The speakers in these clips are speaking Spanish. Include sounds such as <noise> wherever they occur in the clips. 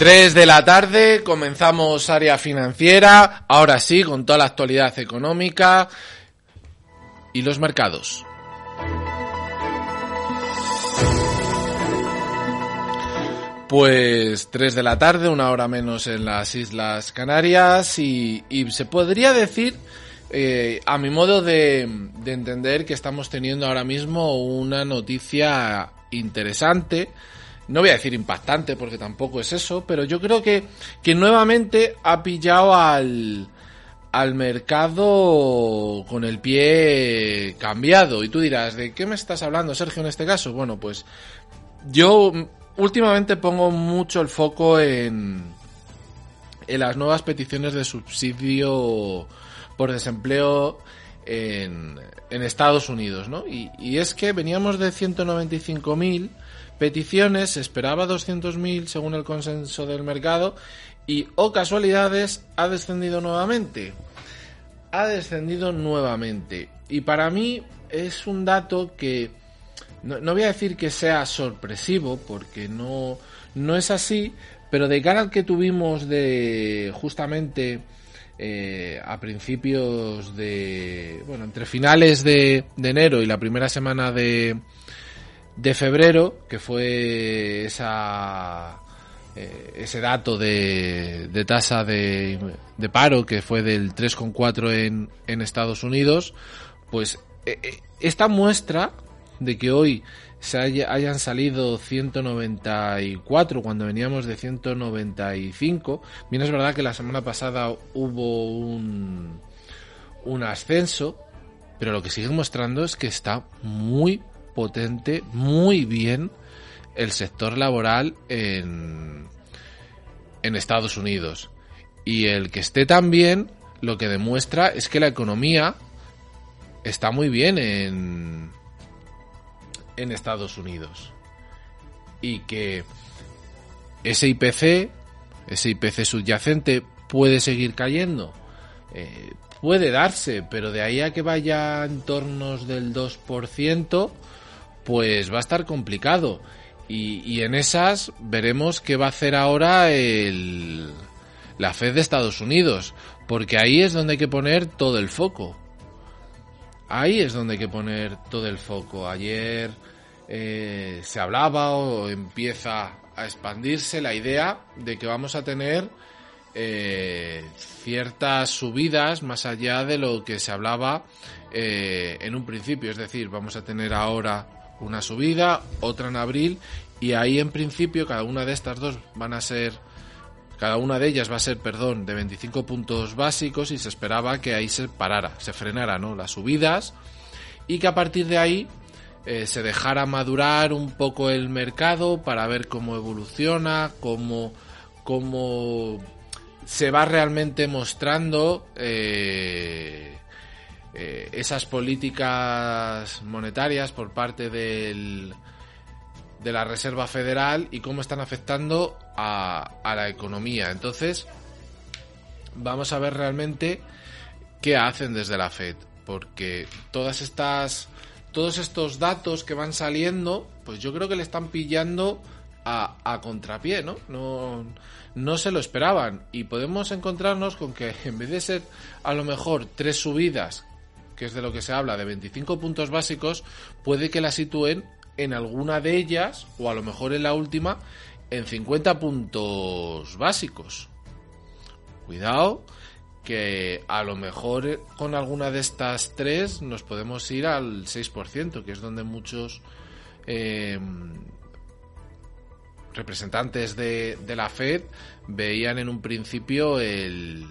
3 de la tarde, comenzamos área financiera, ahora sí, con toda la actualidad económica y los mercados. Pues 3 de la tarde, una hora menos en las Islas Canarias y, se podría decir, eh, a mi modo de entender, que estamos teniendo ahora mismo una noticia interesante no voy a decir impactante porque tampoco es eso, pero yo creo que, que nuevamente ha pillado al, al mercado con el pie cambiado. Y tú dirás, ¿de qué me estás hablando, Sergio, en este caso? Bueno, pues yo últimamente pongo mucho el foco en, en las nuevas peticiones de subsidio por desempleo en, en Estados Unidos, ¿no? Y, es que veníamos de 195.000 peticiones, se esperaba 200.000 según el consenso del mercado y, oh casualidades, ha descendido nuevamente. Ha descendido nuevamente. Y para mí es un dato que no, voy a decir que sea sorpresivo, porque no, no es así, pero de cara al que tuvimos de justamente eh, a principios de, bueno, entre finales de enero y la primera semana de, de febrero, que fue esa, eh, ese dato de, de tasa de, de, paro que fue del 3,4 en, en Estados Unidos, pues eh, eh, esta muestra de que hoy se hayan salido 194 cuando veníamos de 195. Bien, es verdad que la semana pasada hubo un, un ascenso, pero lo que sigue mostrando es que está muy, potente, muy bien el sector laboral en, en Estados Unidos. Y el que esté tan bien, lo que demuestra es que la economía está muy bien en, en Estados Unidos. Y que ese IPC, ese IPC subyacente, puede seguir cayendo. Eh, puede darse, pero de ahí a que vaya en tornos del 2%, pues va a estar complicado. Y, en esas veremos qué va a hacer ahora el, la Fed de Estados Unidos, porque ahí es donde hay que poner todo el foco. Ahí es donde hay que poner todo el foco. Ayer eh, se hablaba o empieza a expandirse la idea de que vamos a tener eh, ciertas subidas más allá de lo que se hablaba eh, en un principio. Es decir, vamos a tener ahora una subida, otra en abril y ahí en principio cada una de estas dos van a ser cada una de ellas va a ser, perdón, de 25 puntos básicos y se esperaba que ahí se parara, se frenara, ¿no? Las subidas y que a partir de ahí eh, se dejara madurar un poco el mercado para ver cómo evoluciona, cómo, cómo se va realmente mostrando eh, eh, esas políticas monetarias por parte del, de la Reserva Federal y cómo están afectando a, a la economía. Entonces, vamos a ver realmente qué hacen desde la Fed, porque todas estas, todos estos datos que van saliendo, pues yo creo que le están pillando a, a contrapié, ¿no? ¿no? No se lo esperaban y podemos encontrarnos con que <laughs> en vez de ser a lo mejor tres subidas, que es de lo que se habla, de 25 puntos básicos, puede que la sitúen en alguna de ellas, o a lo mejor en la última, en 50 puntos básicos. Cuidado, que a lo mejor con alguna de estas tres nos podemos ir al 6%, que es donde muchos eh, representantes de, la Fed veían en un principio el,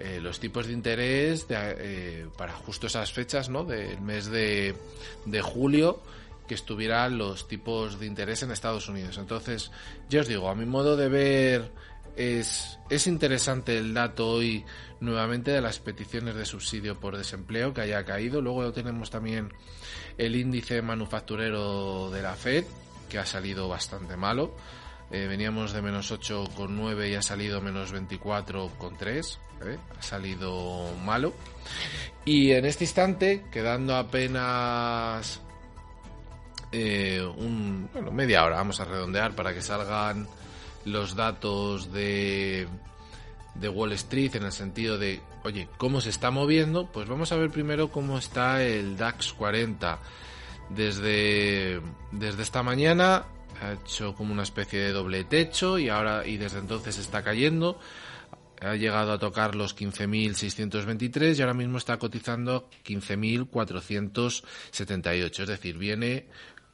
eh, los tipos de interés de, eh, para justo esas fechas, ¿no? Del mes de, julio que estuvieran los tipos de interés en Estados Unidos. Entonces, yo os digo, a mi modo de ver es, es interesante el dato hoy nuevamente de las peticiones de subsidio por desempleo que haya caído. Luego tenemos también el índice manufacturero de la Fed, que ha salido bastante malo. Eh, veníamos de menos 8,9 y ha salido menos 24,3. ¿eh? Ha salido malo. Y en este instante, quedando apenas eh, un, bueno, media hora, vamos a redondear para que salgan los datos de, de Wall Street en el sentido de, oye, ¿cómo se está moviendo? Pues vamos a ver primero cómo está el DAX 40. Desde, desde esta mañana ha hecho como una especie de doble techo y ahora y desde entonces está cayendo. Ha llegado a tocar los 15.623 y ahora mismo está cotizando 15.478. Es decir, viene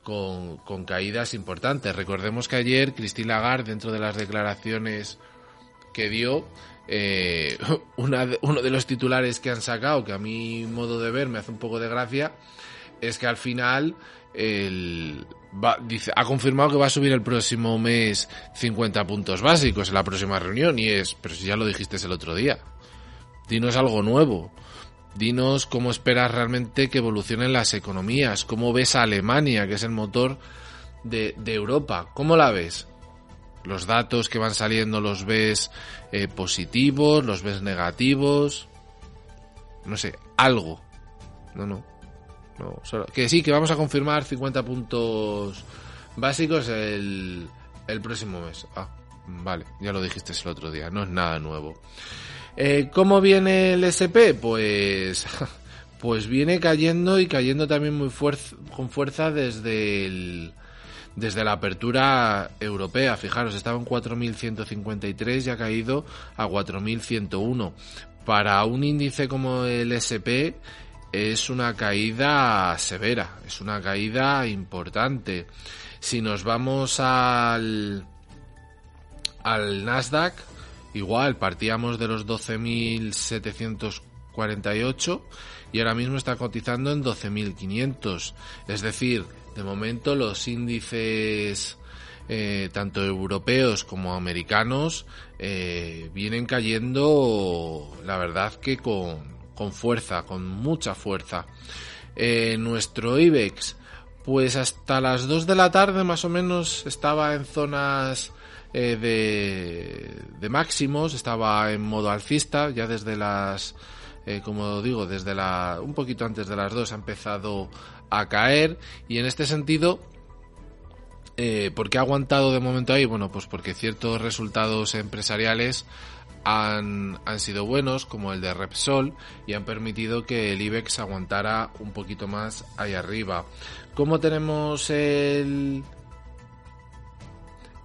con, con, caídas importantes. Recordemos que ayer Christine Lagarde, dentro de las declaraciones que dio, eh, <laughs> uno de los titulares que han sacado, que a mi modo de ver me hace un poco de gracia, es que al final el, dice, ha confirmado que va a subir el próximo mes 50 puntos básicos en la próxima reunión y es, pero si ya lo dijiste el otro día, dinos algo nuevo. Dinos cómo esperas realmente que evolucionen las economías, cómo ves a Alemania, que es el motor de, de Europa, ¿cómo la ves? Los datos que van saliendo los ves eh, positivos, los ves negativos, no sé, algo. No, no, no, solo, que sí, que vamos a confirmar 50 puntos básicos el, el próximo mes. Ah, vale, ya lo dijiste el otro día, no es nada nuevo. Eh, ¿Cómo viene el SP? Pues, <laughs> pues viene cayendo y cayendo también muy fuerza, con fuerza desde el, desde la apertura europea. Fijaros, estaba en 4.153 y ha caído a 4.101. Para un índice como el SP es una caída severa, es una caída importante. Si nos vamos al, al Nasdaq, igual partíamos de los 12.748 y ahora mismo está cotizando en 12.500. Es decir, de momento los índices eh, tanto europeos como americanos eh, vienen cayendo, la verdad que con, con fuerza, con mucha fuerza. Eh, nuestro IBEX, pues hasta las 2 de la tarde más o menos estaba en zonas eh, de, de, máximos, estaba en modo alcista, ya desde las, eh, como digo, desde la, un poquito antes de las 2 ha empezado a caer y en este sentido eh, ¿Por qué ha aguantado de momento ahí? Bueno, pues porque ciertos resultados empresariales han, sido buenos, como el de Repsol, y han permitido que el IBEX aguantara un poquito más ahí arriba. ¿Cómo tenemos el,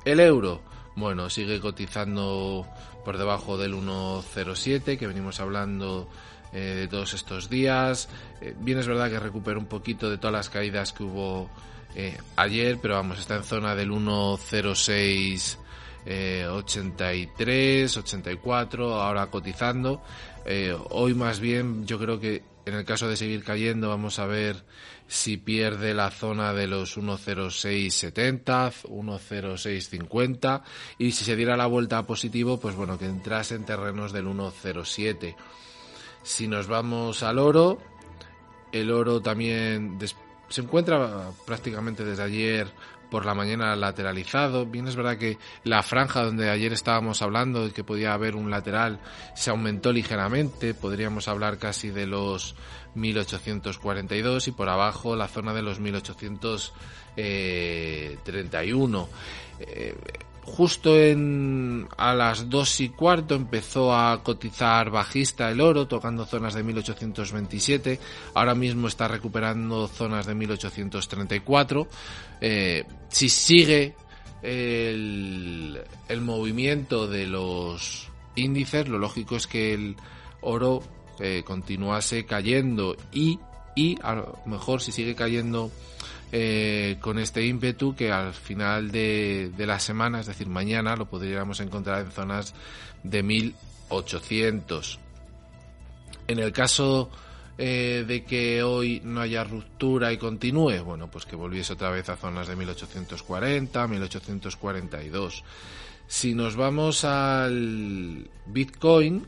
el euro? Bueno, sigue cotizando por debajo del 1,07 que venimos hablando eh, de todos estos días. Eh, bien es verdad que recupera un poquito de todas las caídas que hubo eh, ayer, pero vamos, está en zona del 1,06 eh, 83, 84, ahora cotizando. Eh, hoy más bien yo creo que en el caso de seguir cayendo vamos a ver si pierde la zona de los 10670, 10650 y si se diera la vuelta a positivo, pues bueno, que entrase en terrenos del 107. Si nos vamos al oro, el oro también se encuentra prácticamente desde ayer por la mañana lateralizado. Bien es verdad que la franja donde ayer estábamos hablando de que podía haber un lateral se aumentó ligeramente, podríamos hablar casi de los 1842 y por abajo la zona de los 1831. Eh, justo en a las dos y cuarto empezó a cotizar bajista el oro, tocando zonas de 1827. Ahora mismo está recuperando zonas de 1834. Eh, si sigue el, el movimiento de los índices, lo lógico es que el oro eh, continuase cayendo y, y a lo mejor si sigue cayendo eh, con este ímpetu que al final de, de, la semana, es decir, mañana, lo podríamos encontrar en zonas de 1800. En el caso eh, de que hoy no haya ruptura y continúe, bueno, pues que volviese otra vez a zonas de 1840, 1842. Si nos vamos al Bitcoin,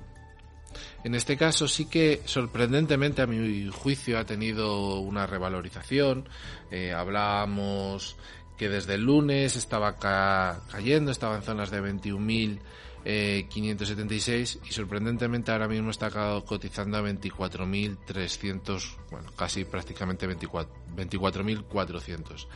en este caso sí que sorprendentemente a mi juicio ha tenido una revalorización. Eh, hablábamos que desde el lunes estaba cayendo, estaba en zonas de 21.576 eh, y sorprendentemente ahora mismo está cotizando a 24.300, bueno, casi prácticamente 24.400.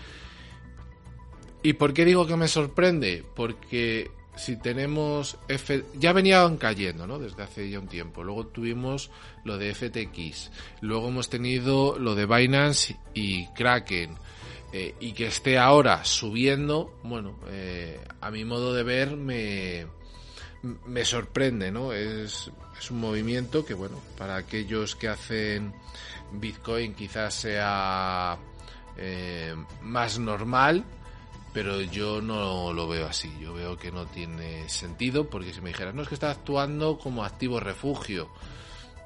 ¿Y por qué digo que me sorprende? Porque si tenemos F, ya venían cayendo, ¿no? Desde hace ya un tiempo. Luego tuvimos lo de FTX. Luego hemos tenido lo de Binance y Kraken. Eh, y que esté ahora subiendo, bueno, eh, a mi modo de ver me, me sorprende, ¿no? Es, es un movimiento que, bueno, para aquellos que hacen Bitcoin quizás sea eh, más normal, pero yo no lo veo así. Yo veo que no tiene sentido porque si me dijeras, no es que está actuando como activo refugio.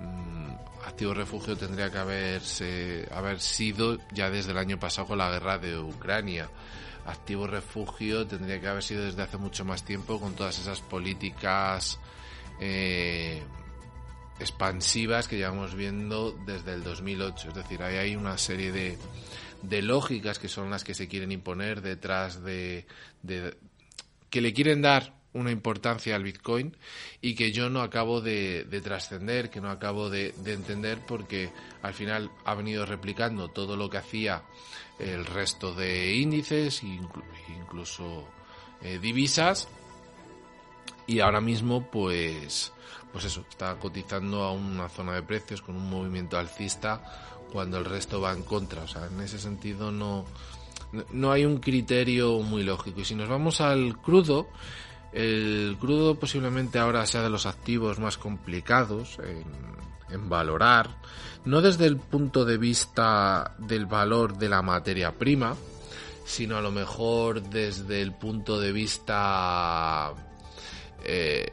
Mm, activo refugio tendría que haberse, haber sido ya desde el año pasado con la guerra de Ucrania. Activo refugio tendría que haber sido desde hace mucho más tiempo con todas esas políticas eh, expansivas que llevamos viendo desde el 2008. Es decir, ahí hay una serie de, de lógicas que son las que se quieren imponer detrás de, de que le quieren dar una importancia al Bitcoin y que yo no acabo de, de trascender, que no acabo de, de, entender porque al final ha venido replicando todo lo que hacía el resto de índices, incluso eh, divisas, y ahora mismo pues, pues eso, está cotizando a una zona de precios con un movimiento alcista cuando el resto va en contra. O sea, en ese sentido no, no hay un criterio muy lógico. Y si nos vamos al crudo, el crudo posiblemente ahora sea de los activos más complicados en, valorar, no desde el punto de vista del valor de la materia prima, sino a lo mejor desde el punto de vista eh,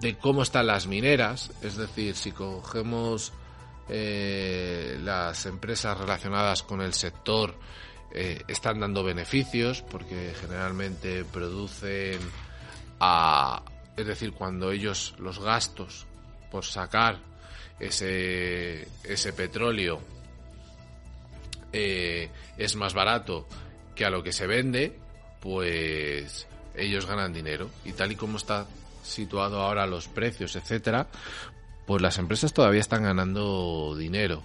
de cómo están las mineras, es decir, si cogemos eh, las empresas relacionadas con el sector eh, están dando beneficios porque generalmente producen a, es decir, cuando ellos los gastos por sacar ese, ese petróleo eh, es más barato que a lo que se vende, pues ellos ganan dinero. Y tal y como está situado ahora los precios, etcétera, pues las empresas todavía están ganando dinero.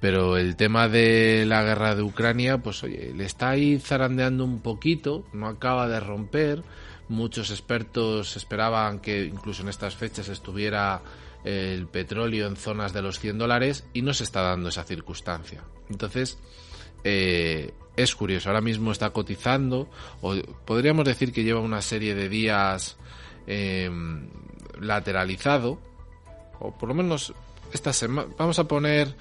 Pero el tema de la guerra de Ucrania, pues oye, le está ahí zarandeando un poquito, no acaba de romper. Muchos expertos esperaban que incluso en estas fechas estuviera el petróleo en zonas de los 100 dólares y no se está dando esa circunstancia. Entonces, eh, es curioso, ahora mismo está cotizando, o podríamos decir que lleva una serie de días eh, lateralizado, o por lo menos esta semana, vamos a poner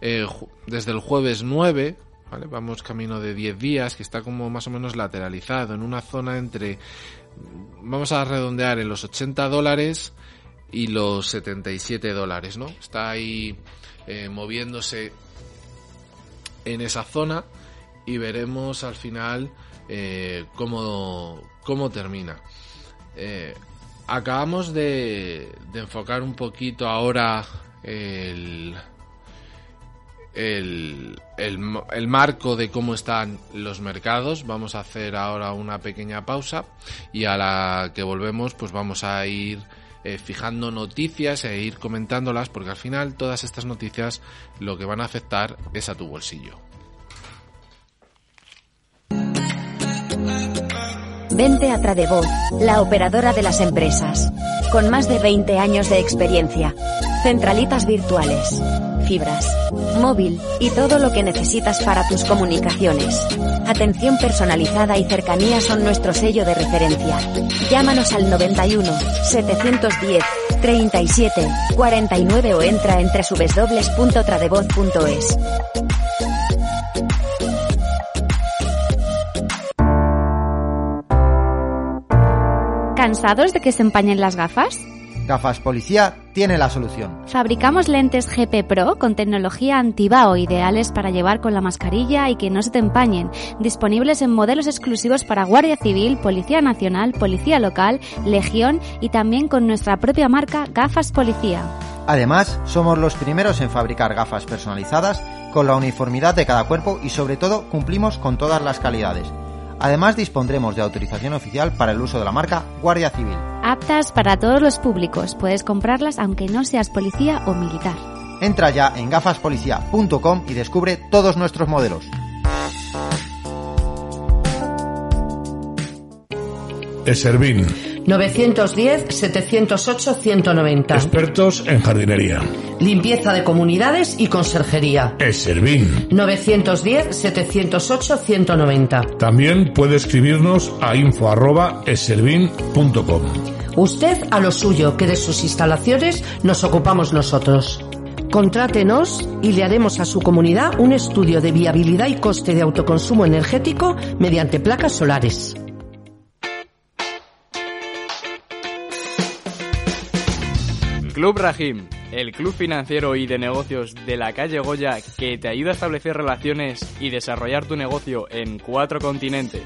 eh, desde el jueves 9, ¿vale? Vamos camino de 10 días, que está como más o menos lateralizado, en una zona entre, vamos a redondear en los 80 dólares y los 77 dólares, ¿no? Está ahí eh, moviéndose en esa zona y veremos al final eh, cómo, cómo termina. Eh, acabamos de, enfocar un poquito ahora el, el, el, marco de cómo están los mercados. Vamos a hacer ahora una pequeña pausa y a la que volvemos pues vamos a ir eh, fijando noticias e ir comentándolas porque al final todas estas noticias lo que van a afectar es a tu bolsillo. Vente a Tradevoz, la operadora de las empresas. Con más de 20 años de experiencia. Centralitas virtuales, fibras, móvil y todo lo que necesitas para tus comunicaciones. Atención personalizada y cercanía son nuestro sello de referencia. Llámanos al 91 710 37 49 o entra en www.tradevoz.es. ¿Cansados de que se empañen las gafas? Gafas Policía tiene la solución. Fabricamos lentes GP Pro con tecnología antibao ideales para llevar con la mascarilla y que no se te empañen, disponibles en modelos exclusivos para Guardia Civil, Policía Nacional, Policía Local, Legión y también con nuestra propia marca Gafas Policía. Además, somos los primeros en fabricar gafas personalizadas con la uniformidad de cada cuerpo y sobre todo cumplimos con todas las calidades Además dispondremos de autorización oficial para el uso de la marca Guardia Civil. Aptas para todos los públicos, puedes comprarlas aunque no seas policía o militar. Entra ya en gafaspolicía.com y descubre todos nuestros modelos. Eservin 910-708-190. Expertos en jardinería. Limpieza de comunidades y conserjería. Eservin. 910-708-190. También puede escribirnos a info.eservin.com. Usted a lo suyo, que de sus instalaciones nos ocupamos nosotros. Contrátenos y le haremos a su comunidad un estudio de viabilidad y coste de autoconsumo energético mediante placas solares. Club Rahim, el club financiero y de negocios de la calle Goya que te ayuda a establecer relaciones y desarrollar tu negocio en cuatro continentes.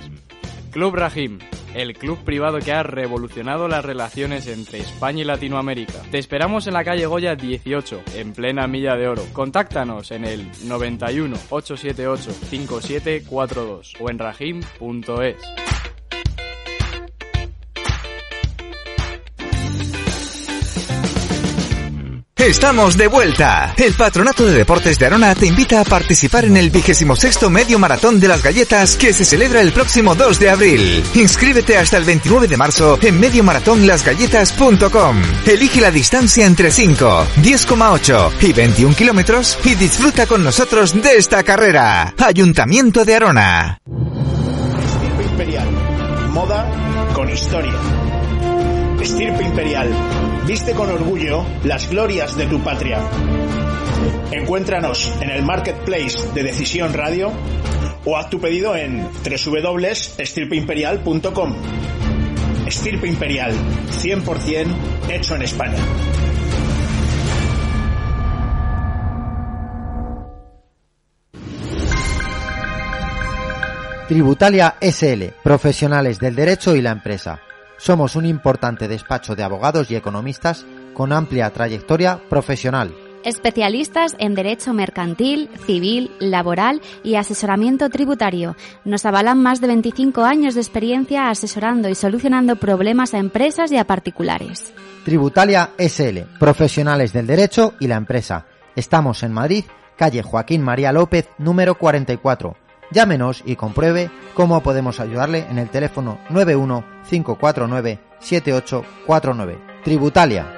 Club Rahim, el club privado que ha revolucionado las relaciones entre España y Latinoamérica. Te esperamos en la calle Goya 18, en plena Milla de Oro. Contáctanos en el 91 878 5742 o en rahim.es. Estamos de vuelta. El Patronato de Deportes de Arona te invita a participar en el vigésimo sexto medio maratón de las galletas que se celebra el próximo 2 de abril. Inscríbete hasta el 29 de marzo en mediomaratonlasgalletas.com. Elige la distancia entre 5, 10,8 y 21 kilómetros y disfruta con nosotros de esta carrera. Ayuntamiento de Arona. Estirpe Imperial. Moda con historia. Estirpe Imperial Viste con orgullo las glorias de tu patria. Encuéntranos en el marketplace de Decisión Radio o haz tu pedido en www.estirpeimperial.com. Estirpe Imperial, 100% hecho en España. Tributalia SL, profesionales del derecho y la empresa somos un importante despacho de abogados y economistas con amplia trayectoria profesional. Especialistas en Derecho Mercantil, Civil, Laboral y Asesoramiento Tributario. Nos avalan más de 25 años de experiencia asesorando y solucionando problemas a empresas y a particulares. Tributalia SL, profesionales del derecho y la empresa. Estamos en Madrid, calle Joaquín María López, número 44 Llámenos y compruebe cómo podemos ayudarle en el teléfono 91 549 7849. Tributalia.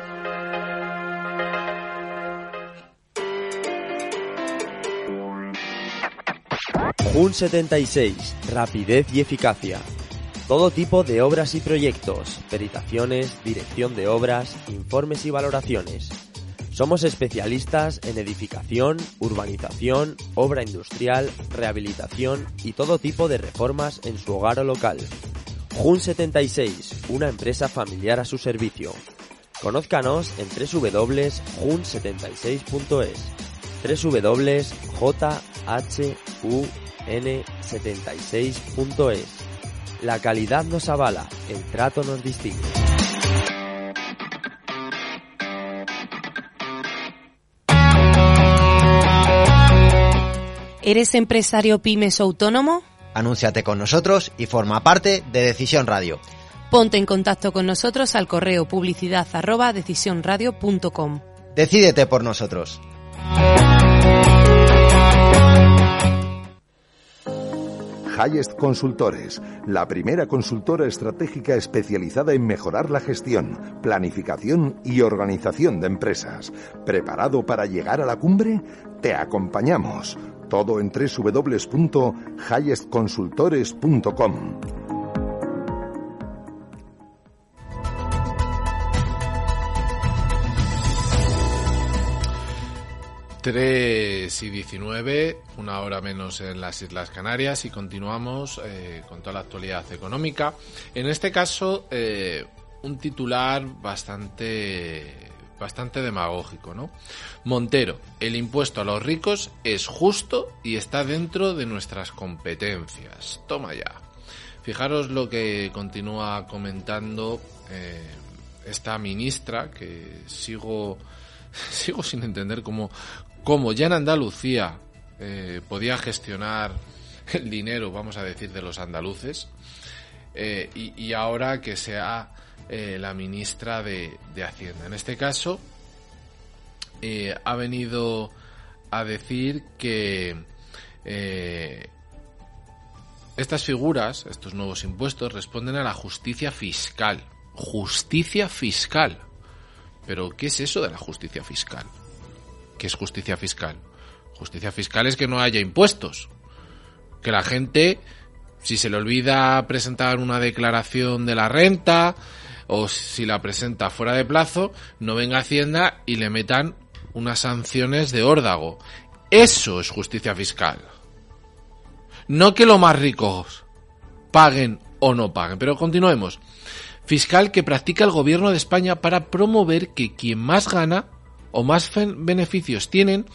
JUN 76. Rapidez y eficacia. Todo tipo de obras y proyectos, peritaciones, dirección de obras, informes y valoraciones somos especialistas en edificación, urbanización, obra industrial, rehabilitación y todo tipo de reformas en su hogar o local. Jun 76, una empresa familiar a su servicio. Conózcanos en www.jun76.es www.jhun76.es La calidad nos avala, el trato nos distingue. ¿Eres empresario pymes o autónomo? Anúnciate con nosotros y forma parte de Decisión Radio. Ponte en contacto con nosotros al correo publicidad arroba decisionradio.com. Decídete por nosotros. Highest Consultores, la primera consultora estratégica especializada en mejorar la gestión, planificación y organización de empresas. ¿Preparado para llegar a la cumbre? Te acompañamos. Todo en www.highestconsultores.com. 3 y 19, una hora menos en las Islas Canarias y continuamos eh, con toda la actualidad económica. En este caso, eh, un titular bastante bastante demagógico, ¿no? Montero, el impuesto a los ricos es justo y está dentro de nuestras competencias. Toma ya. Fijaros lo que continúa comentando eh, esta ministra que sigo <laughs> sigo sin entender cómo, como ya en Andalucía eh, podía gestionar el dinero, vamos a decir, de los andaluces, eh, y, ahora que sea eh, la ministra de, Hacienda. En este caso, ha venido a decir que estas figuras, estos nuevos impuestos, responden a la justicia fiscal. Justicia fiscal. Pero, ¿qué es eso de la justicia fiscal? ¿Qué es justicia fiscal? Justicia fiscal es que no haya impuestos. Que la gente, si se le olvida presentar una declaración de la renta o si la presenta fuera de plazo, no venga Hacienda y le metan unas sanciones de órdago. Eso es justicia fiscal. No que los más ricos paguen o no paguen. Pero continuemos. Fiscal que practica el gobierno de España para promover que quien más gana o más beneficios tienen,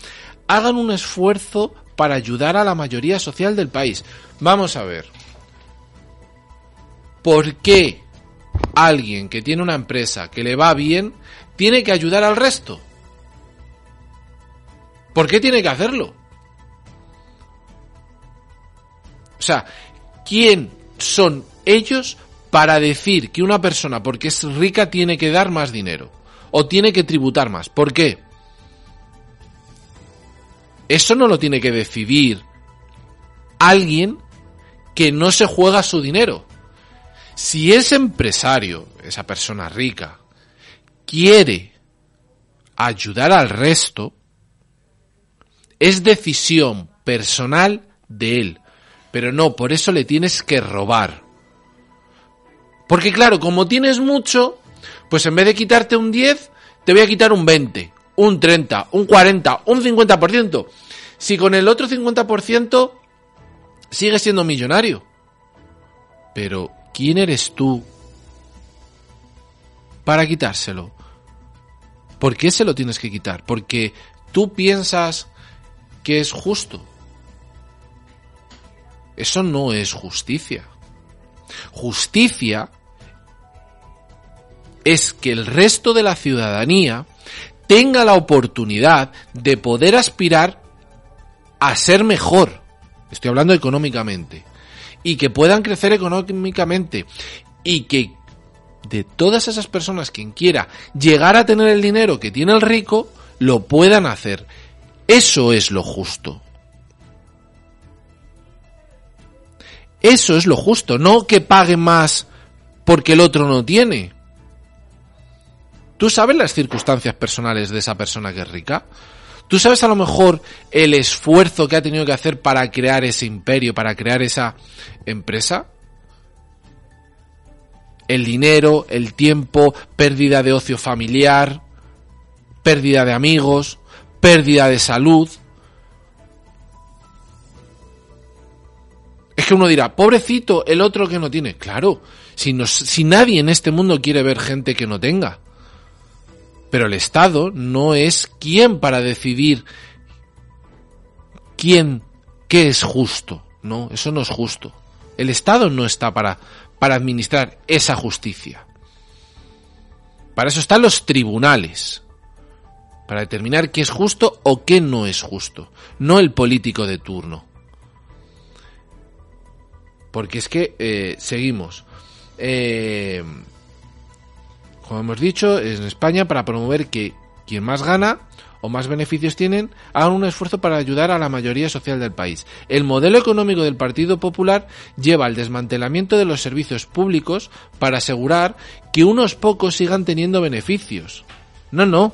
hagan un esfuerzo para ayudar a la mayoría social del país. Vamos a ver. ¿Por qué alguien que tiene una empresa que le va bien tiene que ayudar al resto? ¿Por qué tiene que hacerlo? O sea, ¿quién son ellos para decir que una persona porque es rica tiene que dar más dinero? o tiene que tributar más. ¿Por qué? Eso no lo tiene que decidir alguien que no se juega su dinero. Si ese empresario, esa persona rica, quiere ayudar al resto, es decisión personal de él. Pero no, por eso le tienes que robar. Porque claro, como tienes mucho, pues en vez de quitarte un 10, te voy a quitar un 20, un 30, un 40, un 50%. Si con el otro 50% sigues siendo millonario. Pero, ¿quién eres tú para quitárselo? ¿Por qué se lo tienes que quitar? Porque tú piensas que es justo. Eso no es justicia. Justicia es que el resto de la ciudadanía tenga la oportunidad de poder aspirar a ser mejor. Estoy hablando económicamente. Y que puedan crecer económicamente. Y que de todas esas personas quien quiera llegar a tener el dinero que tiene el rico, lo puedan hacer. Eso es lo justo. Eso es lo justo, no que pague más porque el otro no tiene. ¿Tú sabes las circunstancias personales de esa persona que es rica? ¿Tú sabes a lo mejor el esfuerzo que ha tenido que hacer para crear ese imperio, para crear esa empresa? El dinero, el tiempo, pérdida de ocio familiar, pérdida de amigos, pérdida de salud. Es que uno dirá, pobrecito, el otro que no tiene. Claro, si, si nadie en este mundo quiere ver gente que no tenga. Pero el Estado no es quien para decidir quién, qué es justo. No, eso no es justo. El Estado no está para, para administrar esa justicia. Para eso están los tribunales. para determinar qué es justo o qué no es justo, no el político de turno. Porque es que eh, seguimos. Eh, como hemos dicho, en España para promover que quien más gana o más beneficios tienen, hagan un esfuerzo para ayudar a la mayoría social del país. El modelo económico del Partido Popular lleva al desmantelamiento de los servicios públicos para asegurar que unos pocos sigan teniendo beneficios. No, no.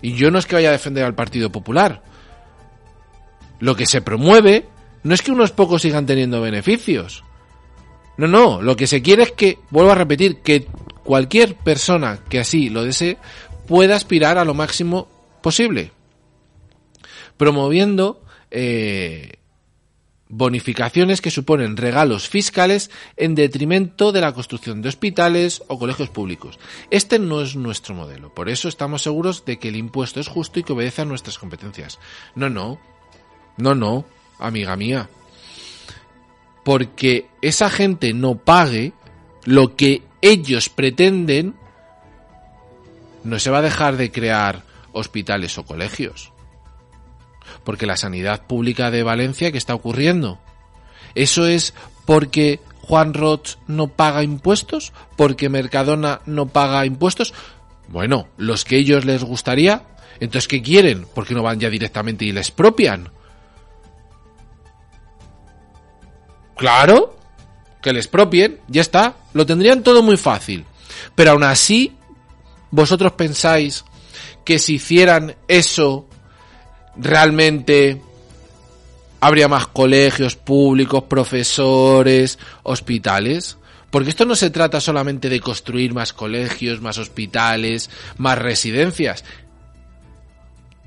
Y yo no es que vaya a defender al Partido Popular. Lo que se promueve no es que unos pocos sigan teniendo beneficios. No, no, lo que se quiere es que, vuelvo a repetir, que cualquier persona que así lo desee pueda aspirar a lo máximo posible, promoviendo eh, bonificaciones que suponen regalos fiscales en detrimento de la construcción de hospitales o colegios públicos. Este no es nuestro modelo, por eso estamos seguros de que el impuesto es justo y que obedece a nuestras competencias. No, no, no, no, amiga mía. Porque esa gente no pague lo que ellos pretenden, no se va a dejar de crear hospitales o colegios. Porque la sanidad pública de Valencia, ¿qué está ocurriendo? ¿Eso es porque Juan Roch no paga impuestos? ¿Porque Mercadona no paga impuestos? Bueno, los que ellos les gustaría. Entonces, ¿qué quieren? porque no van ya directamente y les expropian? Claro, que les propien, ya está, lo tendrían todo muy fácil. Pero aún así, vosotros pensáis que si hicieran eso, realmente habría más colegios públicos, profesores, hospitales. Porque esto no se trata solamente de construir más colegios, más hospitales, más residencias.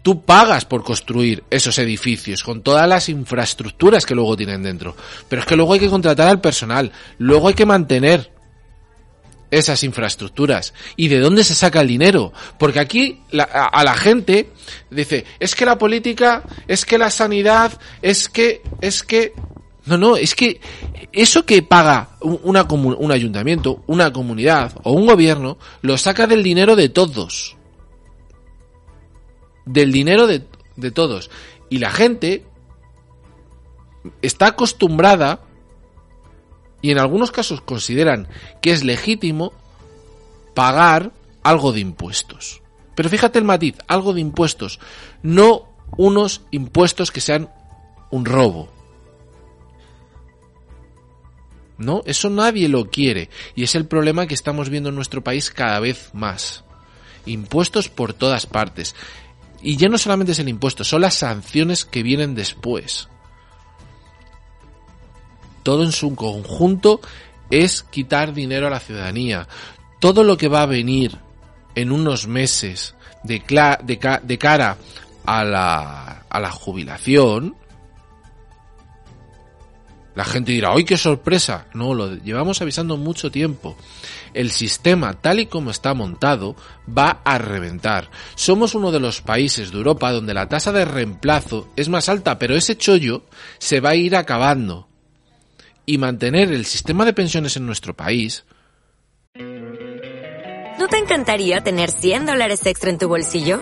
Tú pagas por construir esos edificios con todas las infraestructuras que luego tienen dentro. Pero es que luego hay que contratar al personal, luego hay que mantener esas infraestructuras y de dónde se saca el dinero. Porque aquí a, la gente dice, es que la política, es que la sanidad, es que, es que... No, no, es que eso que paga una, un ayuntamiento, una comunidad o un gobierno, lo saca del dinero de todos. Del dinero de, de todos. Y la gente está acostumbrada y en algunos casos consideran que es legítimo pagar algo de impuestos. Pero fíjate el matiz, algo de impuestos, no unos impuestos que sean un robo. No, eso nadie lo quiere y es el problema que estamos viendo en nuestro país cada vez más. Impuestos por todas partes. Y ya no solamente es el impuesto, son las sanciones que vienen después todo en su conjunto es quitar dinero a la ciudadanía. Todo lo que va a venir en unos meses de, de, cara a la, a la jubilación, la gente dirá, ¡ay, qué sorpresa! No, lo llevamos avisando mucho tiempo. El sistema, tal y como está montado, va a reventar. Somos uno de los países de Europa donde la tasa de reemplazo es más alta, pero ese chollo se va a ir acabando y mantener el sistema de pensiones en nuestro país. ¿No te encantaría tener 100 dólares extra en tu bolsillo?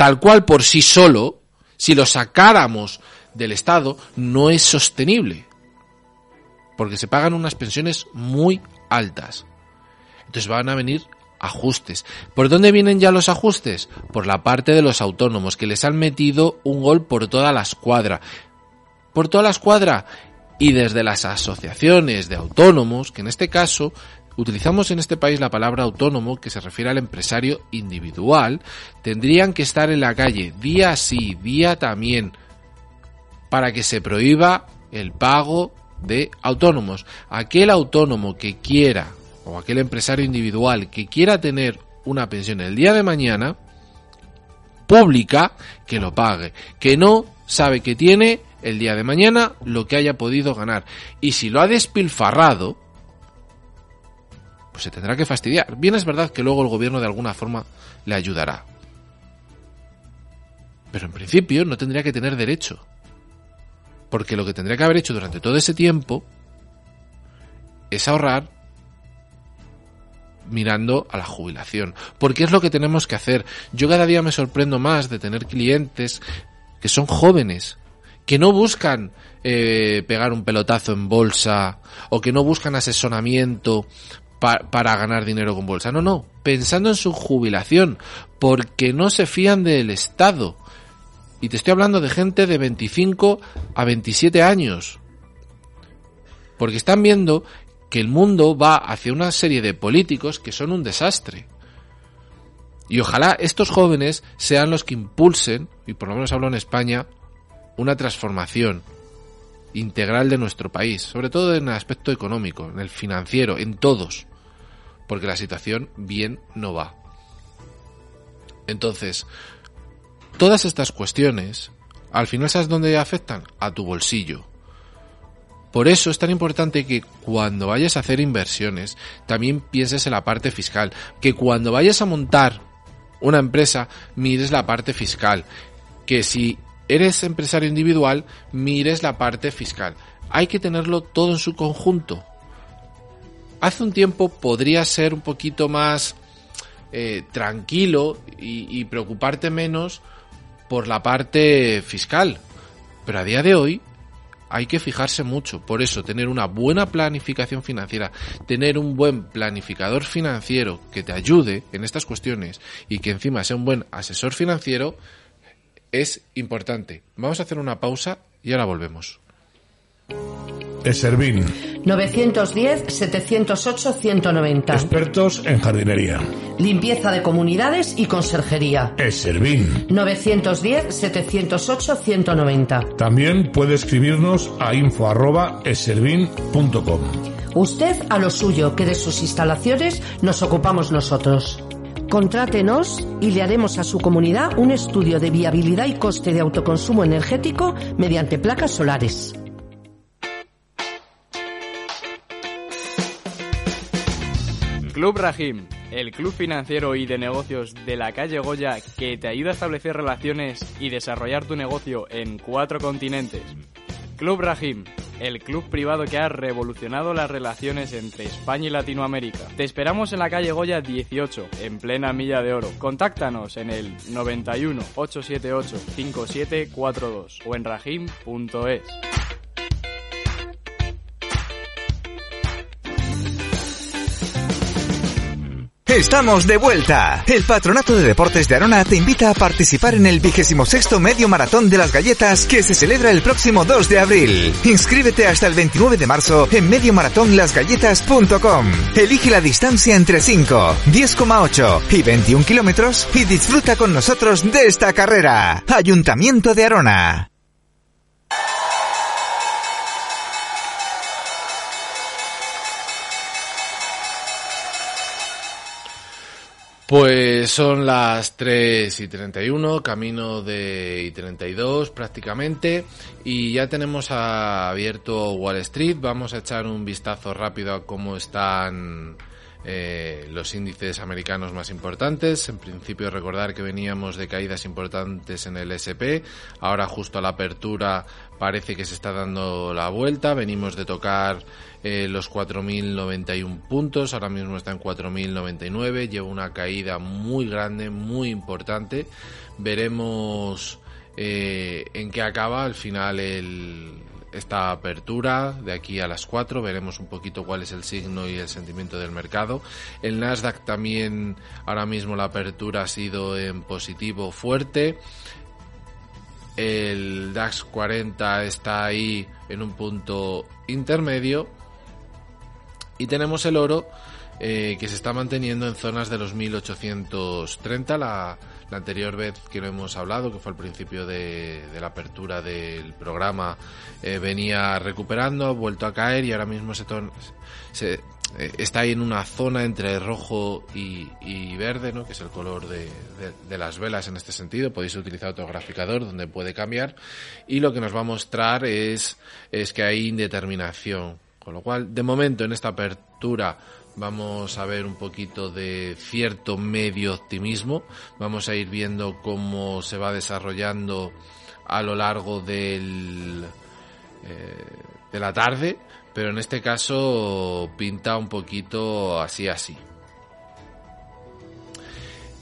Tal cual por sí solo, si lo sacáramos del Estado, no es sostenible. Porque se pagan unas pensiones muy altas. Entonces van a venir ajustes. ¿Por dónde vienen ya los ajustes? Por la parte de los autónomos, que les han metido un gol por toda la escuadra. por toda la escuadra y desde las asociaciones de autónomos, que en este caso utilizamos en este país la palabra autónomo que se refiere al empresario individual, tendrían que estar en la calle día sí, día también, para que se prohíba el pago de autónomos. Aquel autónomo que quiera, o aquel empresario individual que quiera tener una pensión el día de mañana, pública, que lo pague. Que no sabe que tiene el día de mañana lo que haya podido ganar. Y si lo ha despilfarrado, pues se tendrá que fastidiar. Bien es verdad que luego el gobierno de alguna forma le ayudará. Pero en principio no tendría que tener derecho. Porque lo que tendría que haber hecho durante todo ese tiempo es ahorrar mirando a la jubilación. Porque es lo que tenemos que hacer. Yo cada día me sorprendo más de tener clientes que son jóvenes, que no buscan eh, pegar un pelotazo en bolsa o que no buscan asesoramiento para ganar dinero con bolsa. No, no, pensando en su jubilación, porque no se fían del Estado. Y te estoy hablando de gente de 25 a 27 años. Porque están viendo que el mundo va hacia una serie de políticos que son un desastre. Y ojalá estos jóvenes sean los que impulsen, y por lo menos hablo en España, una transformación integral de nuestro país, sobre todo en el aspecto económico, en el financiero, en todos, porque la situación bien no va. Entonces, todas estas cuestiones, al final sabes dónde afectan? A tu bolsillo. Por eso es tan importante que cuando vayas a hacer inversiones, también pienses en la parte fiscal, que cuando vayas a montar una empresa, mires la parte fiscal, que si eres empresario individual, mires la parte fiscal. Hay que tenerlo todo en su conjunto. Hace un tiempo podría ser un poquito más eh, tranquilo y, y preocuparte menos por la parte fiscal. Pero a día de hoy hay que fijarse mucho. Por eso, tener una buena planificación financiera, tener un buen planificador financiero que te ayude en estas cuestiones y que encima sea un buen asesor financiero, es importante. Vamos a hacer una pausa y ahora volvemos. Eservin. 910-708-190. Expertos en jardinería. Limpieza de comunidades y conserjería. Eservin. 910-708-190. También puede escribirnos a info.eservin.com. Usted a lo suyo, que de sus instalaciones nos ocupamos nosotros. Contrátenos y le haremos a su comunidad un estudio de viabilidad y coste de autoconsumo energético mediante placas solares. Club Rahim, el club financiero y de negocios de la calle Goya que te ayuda a establecer relaciones y desarrollar tu negocio en cuatro continentes. Club Rahim, el club privado que ha revolucionado las relaciones entre España y Latinoamérica. Te esperamos en la calle Goya 18, en plena milla de oro. Contáctanos en el 91 878 5742 o en rahim.es. Estamos de vuelta. El Patronato de Deportes de Arona te invita a participar en el vigésimo sexto Medio Maratón de las Galletas que se celebra el próximo 2 de abril. Inscríbete hasta el 29 de marzo en mediomaratonlasgalletas.com. Elige la distancia entre 5, 10,8 y 21 kilómetros y disfruta con nosotros de esta carrera. Ayuntamiento de Arona. Pues son las 3 y 31, camino de y 32 prácticamente, y ya tenemos abierto Wall Street. Vamos a echar un vistazo rápido a cómo están eh, los índices americanos más importantes. En principio recordar que veníamos de caídas importantes en el SP. Ahora justo a la apertura parece que se está dando la vuelta. Venimos de tocar eh, los 4.091 puntos. Ahora mismo está en 4.099. Lleva una caída muy grande, muy importante. Veremos eh, en qué acaba al final el, esta apertura de aquí a las 4 veremos un poquito cuál es el signo y el sentimiento del mercado el Nasdaq también ahora mismo la apertura ha sido en positivo fuerte El DAX 40 está ahí en un punto intermedio. Y tenemos el oro eh, que se está manteniendo en zonas de los 1830. La, la anterior vez que lo hemos hablado, que fue al principio de, la apertura del programa, eh, venía recuperando, ha vuelto a caer y ahora mismo se, se eh, está ahí en una zona entre rojo y, verde, ¿no? que es el color de, de, las velas en este sentido. Podéis utilizar otro graficador donde puede cambiar y lo que nos va a mostrar es, es que hay indeterminación. Con lo cual, de momento, en esta apertura vamos a ver un poquito de cierto medio optimismo, vamos a ir viendo cómo se va desarrollando a lo largo del, eh, de la tarde, pero en este caso pinta un poquito así así.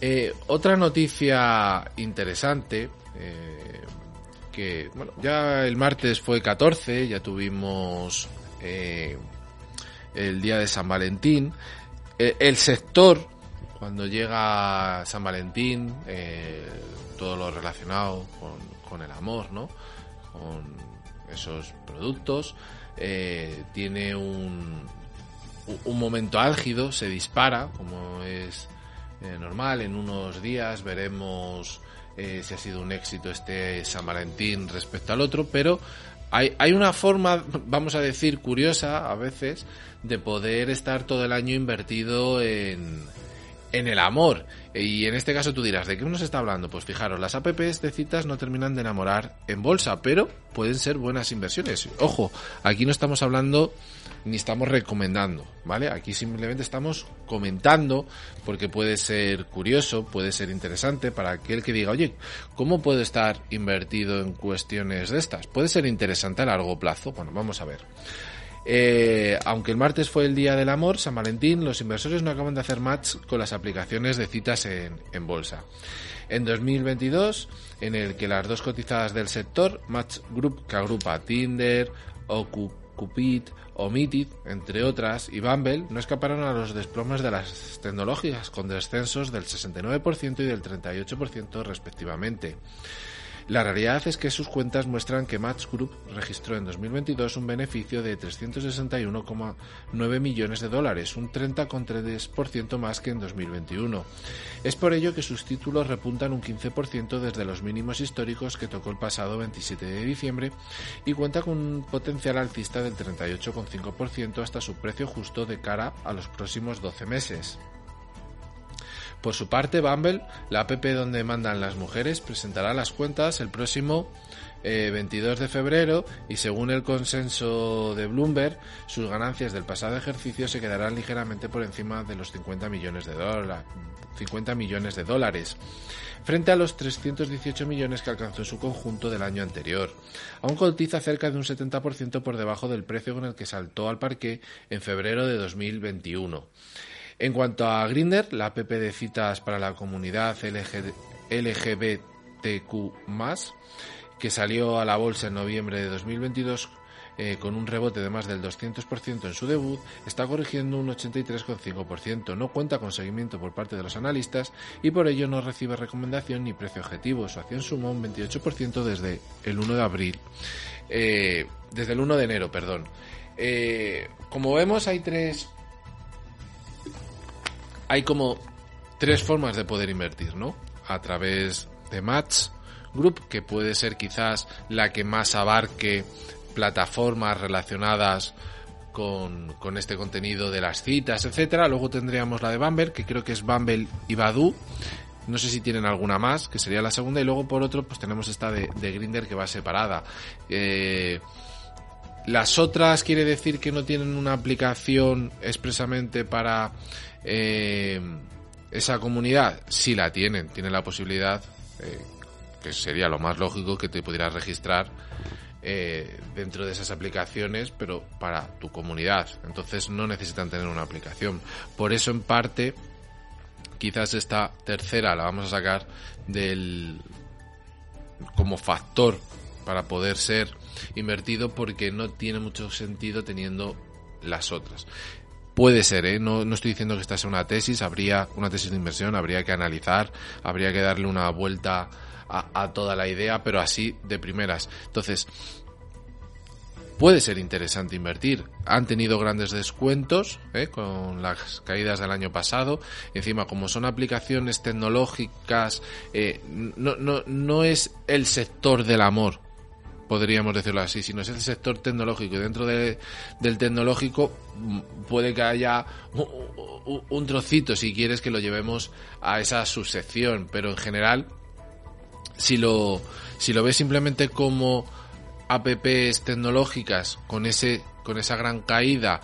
Eh, otra noticia interesante, eh, que bueno, ya el martes fue 14, ya tuvimos el día de San Valentín. Eh, el sector, cuando llega San Valentín, eh, todo lo relacionado con, el amor, ¿no? Con esos productos, eh, tiene un, un momento álgido, se dispara, como es normal. En unos días veremos si ha sido un éxito este San Valentín respecto al otro, pero hay, hay una forma, vamos a decir, curiosa a veces, de poder estar todo el año invertido en, en el amor. Y en este caso tú dirás, ¿de qué uno se está hablando? Pues fijaros, las apps de citas no terminan de enamorar en bolsa, pero pueden ser buenas inversiones. Ojo, aquí no estamos hablando ni estamos recomendando, ¿vale? Aquí simplemente estamos comentando porque puede ser curioso, puede ser interesante para aquel que diga, oye, ¿cómo puedo estar invertido en cuestiones de estas? Puede ser interesante a largo plazo. Bueno, vamos a ver. Eh, aunque el martes fue el Día del Amor, San Valentín, los inversores no acaban de hacer match con las aplicaciones de citas en, bolsa. En 2022, en el que las dos cotizadas del sector, Match Group, que agrupa Tinder, Cupid, Omitted, entre otras, y Bumble, no escaparon a los desplomes de las tecnológicas, con descensos del 69% y del 38% respectivamente. La realidad es que sus cuentas muestran que Match Group registró en 2022 un beneficio de 361,9 millones de dólares, un 30,3% más que en 2021. Es por ello que sus títulos repuntan un 15% desde los mínimos históricos que tocó el pasado 27 de diciembre y cuenta con un potencial alcista del 38,5% hasta su precio justo de cara a los próximos 12 meses. Por su parte, Bumble, la app donde mandan las mujeres, presentará las cuentas el próximo 22 eh, de febrero y según el consenso de Bloomberg, sus ganancias del pasado ejercicio se quedarán ligeramente por encima de los 50 millones de, dólares, 50 millones de dólares, frente a los 318 millones que alcanzó su conjunto del año anterior. Aún cotiza cerca de un 70% por debajo del precio con el que saltó al parque en febrero de 2021. En cuanto a Grinder, la app de citas para la comunidad LGBTQ+, que salió a la bolsa en noviembre de 2022 eh, con un rebote de más del 200% en su debut, está corrigiendo un 83,5%. No cuenta con seguimiento por parte de los analistas y por ello no recibe recomendación ni precio objetivo. Su acción sumó un 28% desde el 1 de abril. Eh, desde el 1 de enero, perdón. Eh, como vemos, hay tres hay como tres formas de poder invertir, ¿no? A través de Match Group, que puede ser quizás la que más abarque plataformas relacionadas con, este contenido de las citas, etcétera. Luego tendríamos la de Bumble, que creo que es Bumble y Badu. No sé si tienen alguna más, que sería la segunda. Y luego por otro, pues tenemos esta de, de Grinder que va separada. Eh, las otras quiere decir que no tienen una aplicación expresamente para eh, esa comunidad, si la tienen, tienen la posibilidad, eh, que sería lo más lógico que te pudieras registrar eh, dentro de esas aplicaciones, pero para tu comunidad. Entonces no necesitan tener una aplicación. Por eso, en parte, quizás esta tercera la vamos a sacar del como factor para poder ser invertido porque no tiene mucho sentido teniendo las otras. Puede ser, ¿eh? no, no estoy diciendo que esta sea una tesis, habría una tesis de inversión, habría que analizar, habría que darle una vuelta a, toda la idea, pero así de primeras. Entonces, puede ser interesante invertir. Han tenido grandes descuentos ¿eh? con las caídas del año pasado. Encima, como son aplicaciones tecnológicas, eh, no, no, no es el sector del amor, podríamos decirlo así, sino es el sector tecnológico. Y dentro de, del tecnológico mm, puede que haya un, un trocito, si quieres, que lo llevemos a esa subsección. Pero en general, si lo, si lo ves simplemente como apps tecnológicas con ese con esa gran caída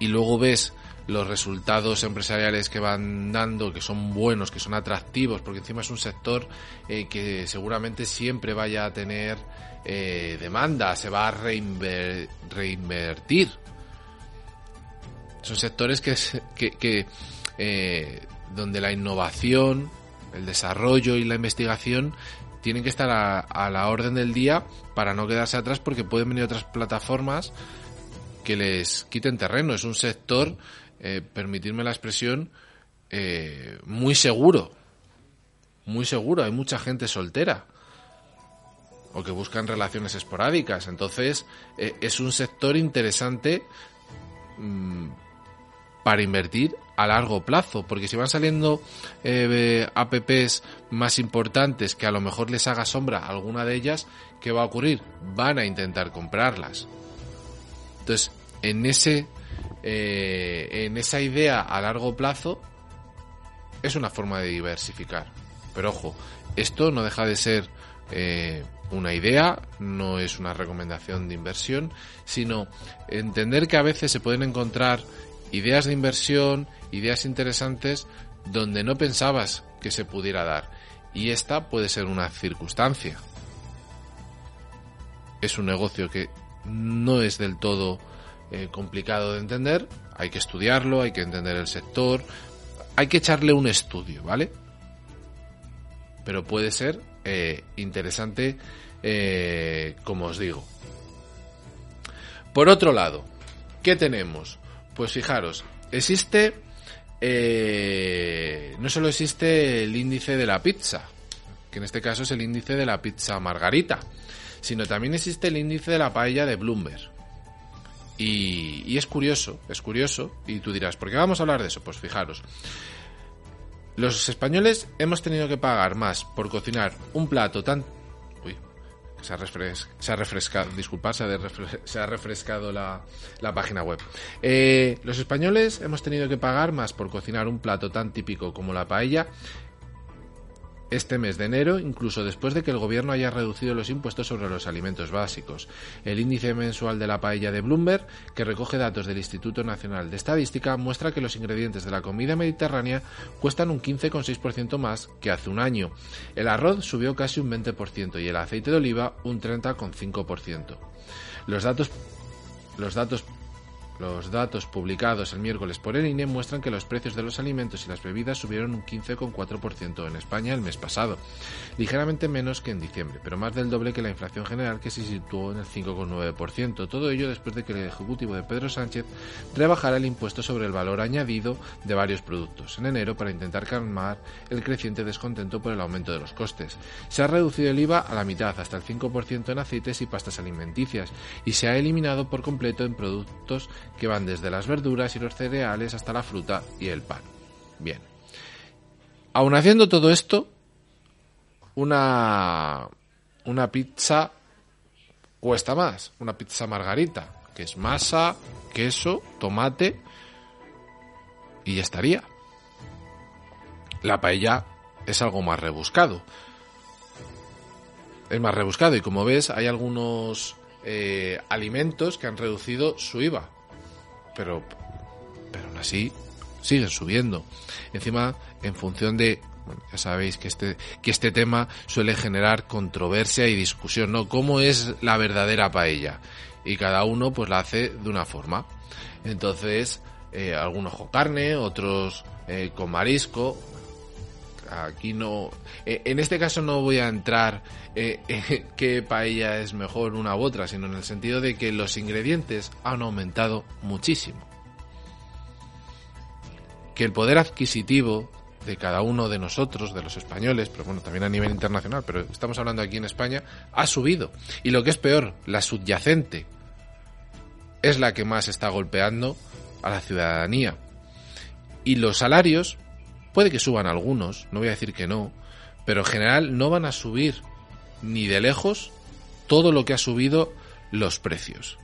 y luego ves los resultados empresariales que van dando, que son buenos, que son atractivos, porque encima es un sector eh, que seguramente siempre vaya a tener eh, demanda, se va a reinver reinvertir. Son sectores que, que, eh, donde la innovación, el desarrollo y la investigación tienen que estar a, la orden del día para no quedarse atrás porque pueden venir otras plataformas que les quiten terreno. Es un sector, eh, permitirme la expresión, muy seguro. Muy seguro. Hay mucha gente soltera. O que buscan relaciones esporádicas. Entonces, eh, es un sector interesante mmm, para invertir a largo plazo, porque si van saliendo eh, apps más importantes que a lo mejor les haga sombra alguna de ellas, ¿qué va a ocurrir? Van a intentar comprarlas. Entonces, en ese eh, en esa idea a largo plazo es una forma de diversificar. Pero ojo, esto no deja de ser una idea, no es una recomendación de inversión, sino entender que a veces se pueden encontrar ideas de inversión, ideas interesantes donde no pensabas que se pudiera dar. Y esta puede ser una circunstancia. Es un negocio que no es del todo eh, complicado de entender, hay que estudiarlo, hay que entender el sector, hay que echarle un estudio, ¿vale? Pero puede ser eh, interesante, eh, como os digo. Por otro lado, ¿qué tenemos? Pues fijaros, existe eh, no solo existe el índice de la pizza, que en este caso es el índice de la pizza margarita, sino también existe el índice de la paella de Bloomberg. Y, y, es curioso, es curioso, y tú dirás, ¿por qué vamos a hablar de eso? Pues fijaros, los españoles hemos tenido que pagar más por cocinar un plato tan... Se ha, refres... se ha refrescado, disculpad, ha, se ha refrescado la, la, página web. Eh, los españoles hemos tenido que pagar más por cocinar un plato tan típico como la paella este mes de enero, incluso después de que el gobierno haya reducido los impuestos sobre los alimentos básicos. El índice mensual de la paella de Bloomberg, que recoge datos del Instituto Nacional de Estadística, muestra que los ingredientes de la comida mediterránea cuestan un 15,6% más que hace un año. El arroz subió casi un 20% y el aceite de oliva un 30,5%. Los datos los datos los datos publicados el miércoles por el INE muestran que los precios de los alimentos y las bebidas subieron un 15,4% en España el mes pasado, ligeramente menos que en diciembre, pero más del doble que la inflación general que se situó en el 5,9%. Todo ello después de que el Ejecutivo de Pedro Sánchez rebajara el impuesto sobre el valor añadido de varios productos en enero para intentar calmar el creciente descontento por el aumento de los costes. Se ha reducido el IVA a la mitad, hasta el 5% en aceites y pastas alimenticias, y se ha eliminado por completo en productos que van desde las verduras y los cereales hasta la fruta y el pan. Bien. Aun haciendo todo esto, una, una pizza cuesta más. Una pizza margarita, que es masa, queso, tomate y ya estaría. La paella es algo más rebuscado. Es más rebuscado y como ves hay algunos eh, alimentos que han reducido su IVA pero, pero aún así siguen subiendo. Encima, en función de, bueno, ya sabéis que este, que este tema suele generar controversia y discusión, ¿no? ¿Cómo es la verdadera paella? Y cada uno pues la hace de una forma. Entonces, eh, algunos con carne, otros eh, con marisco. Aquí no. Eh, en este caso no voy a entrar eh, eh, <laughs> qué paella es mejor una u otra, sino en el sentido de que los ingredientes han aumentado muchísimo. Que el poder adquisitivo de cada uno de nosotros, de los españoles, pero bueno, también a nivel internacional, pero estamos hablando aquí en España, ha subido. Y lo que es peor, la subyacente es la que más está golpeando a la ciudadanía. Y los salarios, puede que suban algunos, no voy a decir que no, pero en general no van a subir ni de lejos todo lo que ha subido los precios.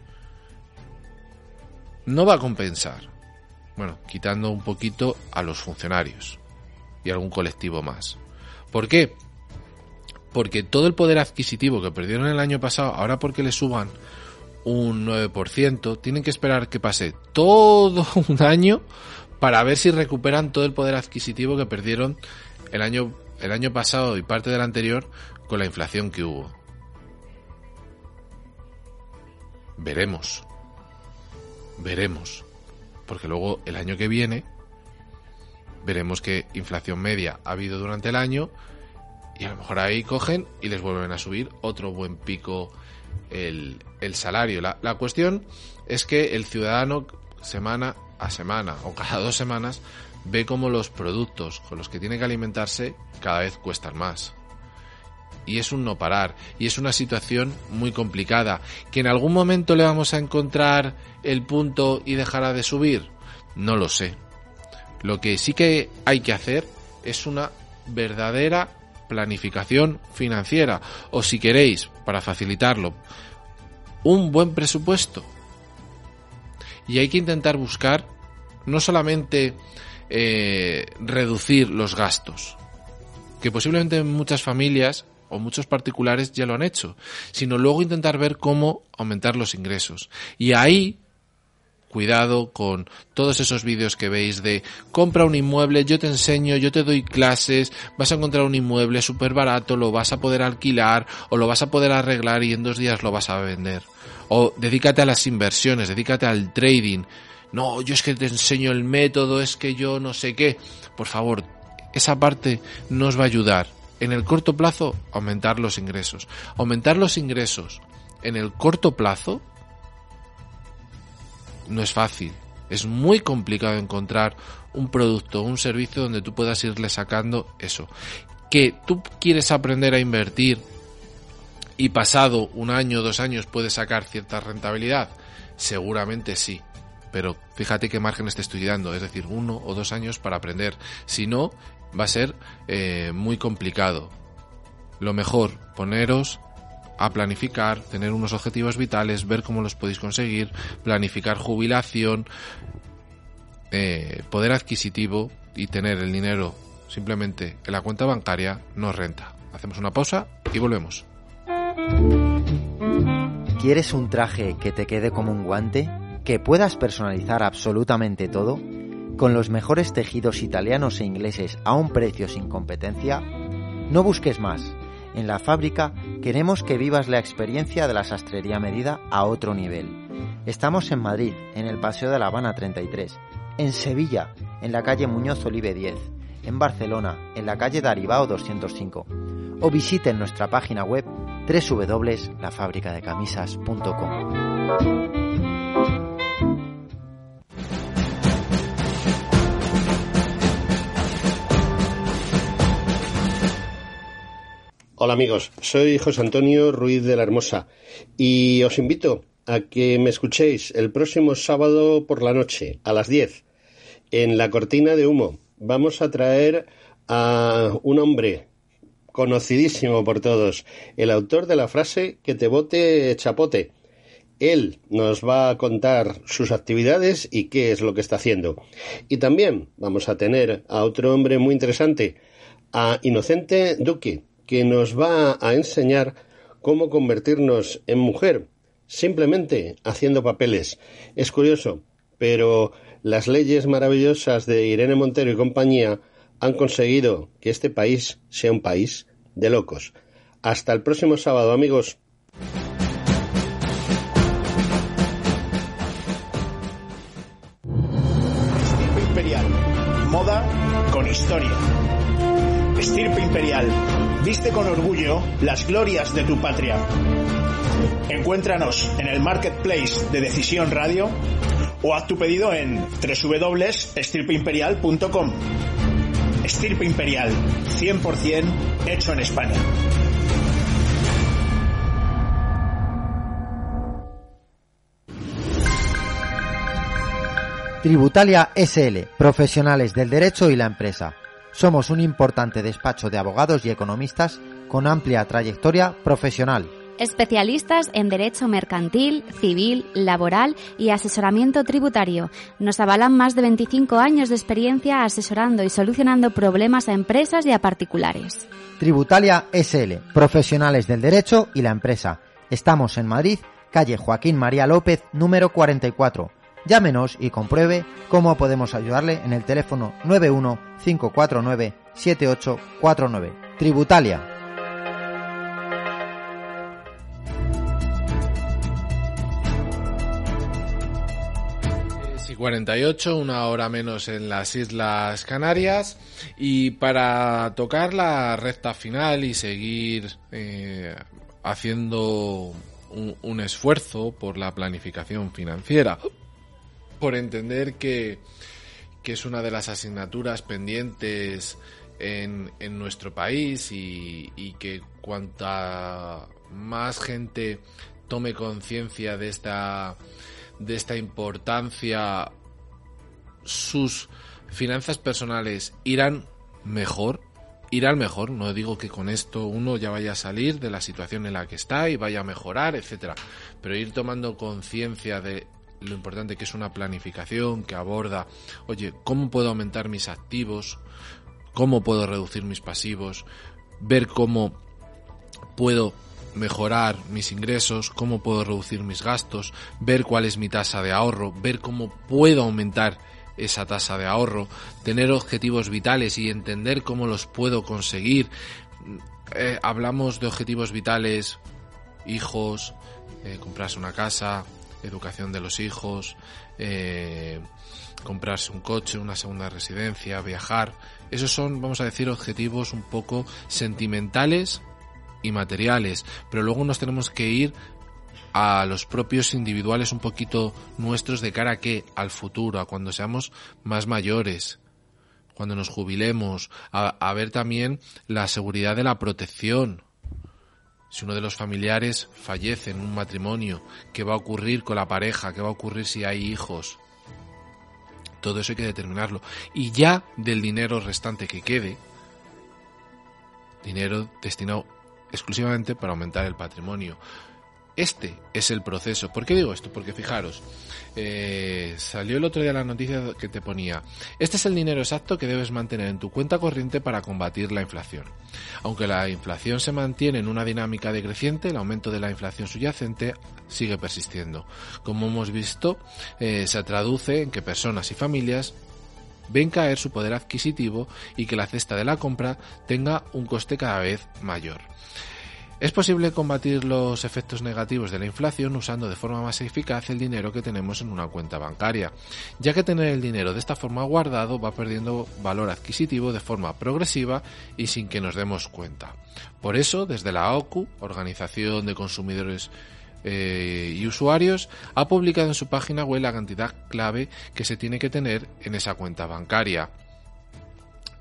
No va a compensar. Bueno, quitando un poquito a los funcionarios y algún colectivo más. ¿Por qué? Porque todo el poder adquisitivo que perdieron el año pasado, ahora porque le suban un 9%, tienen que esperar que pase todo <laughs> un año para ver si recuperan todo el poder adquisitivo que perdieron el año, el año pasado y parte del anterior con la inflación que hubo. Veremos. Veremos. Porque luego el año que viene veremos qué inflación media ha habido durante el año y a lo mejor ahí cogen y les vuelven a subir otro buen pico el, el salario. La, la cuestión es que el ciudadano semana a semana o cada dos semanas ve como los productos con los que tiene que alimentarse cada vez cuestan más. Y es un no parar. Y es una situación muy complicada. ¿Que en algún momento le vamos a encontrar el punto y dejará de subir? No lo sé. Lo que sí que hay que hacer es una verdadera planificación financiera. O si queréis, para facilitarlo, un buen presupuesto. Y hay que intentar buscar no solamente eh, reducir los gastos, que posiblemente en muchas familias o muchos particulares ya lo han hecho, sino luego intentar ver cómo aumentar los ingresos. Y ahí, cuidado con todos esos vídeos que veis de compra un inmueble, yo te enseño, yo te doy clases, vas a encontrar un inmueble súper barato, lo vas a poder alquilar o lo vas a poder arreglar y en dos días lo vas a vender. O dedícate a las inversiones, dedícate al trading. No, yo es que te enseño el método, es que yo no sé qué. Por favor, esa parte nos va a ayudar en el corto plazo, aumentar los ingresos. Aumentar los ingresos en el corto plazo no es fácil. Es muy complicado encontrar un producto un servicio donde tú puedas irle sacando eso. Que tú quieres aprender a invertir y pasado un año o dos años puedes sacar cierta rentabilidad. Seguramente sí. Pero fíjate qué margen te estoy dando, es decir, uno o dos años para aprender. Si no, va a ser eh, muy complicado. Lo mejor, poneros a planificar, tener unos objetivos vitales, ver cómo los podéis conseguir, planificar jubilación, eh, poder adquisitivo y tener el dinero simplemente en la cuenta bancaria no renta. Hacemos una pausa y volvemos. ¿Quieres un traje que te quede como un guante? ¿Que puedas personalizar absolutamente todo? ¿Con los mejores tejidos italianos e ingleses a un precio sin competencia? No busques más. En la fábrica queremos que vivas la experiencia de la sastrería medida a otro nivel. Estamos en Madrid, en el Paseo de la Habana 33, en Sevilla, en la calle Muñoz Olive 10, en Barcelona, en la calle Daribao 205, o visiten nuestra página web www.lafabricadecamisas.com. Hola amigos, soy José Antonio Ruiz de la Hermosa y os invito a que me escuchéis el próximo sábado por la noche a las 10 en la cortina de humo. Vamos a traer a un hombre conocidísimo por todos, el autor de la frase que te bote chapote. Él nos va a contar sus actividades y qué es lo que está haciendo. Y también vamos a tener a otro hombre muy interesante, a Inocente Duque que nos va a enseñar cómo convertirnos en mujer, simplemente haciendo papeles. Es curioso, pero las leyes maravillosas de Irene Montero y compañía han conseguido que este país sea un país de locos. Hasta el próximo sábado, amigos. Imperial. Moda con historia. Estirpe Imperial. Viste con orgullo las glorias de tu patria. Encuéntranos en el marketplace de Decisión Radio o haz tu pedido en www.estirpeimperial.com. Estirpe Imperial, 100% hecho en España. Tributalia SL, profesionales del derecho y la empresa. Somos un importante despacho de abogados y economistas con amplia trayectoria profesional. Especialistas en derecho mercantil, civil, laboral y asesoramiento tributario. Nos avalan más de 25 años de experiencia asesorando y solucionando problemas a empresas y a particulares. Tributalia SL, profesionales del derecho y la empresa. Estamos en Madrid, calle Joaquín María López, número 44. Llámenos y compruebe cómo podemos ayudarle en el teléfono 91 549 7849. Tributalia. 48, una hora menos en las Islas Canarias. Y para tocar la recta final y seguir eh, haciendo un, esfuerzo por la planificación financiera, por entender que, que es una de las asignaturas pendientes en, en nuestro país y, y, que cuanta más gente tome conciencia de esta de esta importancia sus finanzas personales irán mejor irán mejor no digo que con esto uno ya vaya a salir de la situación en la que está y vaya a mejorar etcétera pero ir tomando conciencia de lo importante que es una planificación que aborda, oye, ¿cómo puedo aumentar mis activos? ¿Cómo puedo reducir mis pasivos? Ver cómo puedo mejorar mis ingresos, cómo puedo reducir mis gastos, ver cuál es mi tasa de ahorro, ver cómo puedo aumentar esa tasa de ahorro, tener objetivos vitales y entender cómo los puedo conseguir. Eh, hablamos de objetivos vitales, hijos, eh, comprarse una casa, educación de los hijos, eh, comprarse un coche, una segunda residencia, viajar. Esos son, vamos a decir, objetivos un poco sentimentales y materiales, pero luego nos tenemos que ir a los propios individuales un poquito nuestros de cara a que al futuro, a cuando seamos más mayores, cuando nos jubilemos, a, a ver también la seguridad de la protección, si uno de los familiares fallece en un matrimonio, qué va a ocurrir con la pareja, qué va a ocurrir si hay hijos. Todo eso hay que determinarlo. Y ya del dinero restante que quede, dinero destinado exclusivamente para aumentar el patrimonio. Este es el proceso. ¿Por qué digo esto? Porque fijaros, eh, salió el otro día la noticia que te ponía, este es el dinero exacto que debes mantener en tu cuenta corriente para combatir la inflación. Aunque la inflación se mantiene en una dinámica decreciente, el aumento de la inflación subyacente sigue persistiendo. Como hemos visto, eh, se traduce en que personas y familias ven caer su poder adquisitivo y que la cesta de la compra tenga un coste cada vez mayor. Es posible combatir los efectos negativos de la inflación usando de forma más eficaz el dinero que tenemos en una cuenta bancaria, ya que tener el dinero de esta forma guardado va perdiendo valor adquisitivo de forma progresiva y sin que nos demos cuenta. Por eso, desde la OCU, Organización de Consumidores eh, y Usuarios, ha publicado en su página web la cantidad clave que se tiene que tener en esa cuenta bancaria.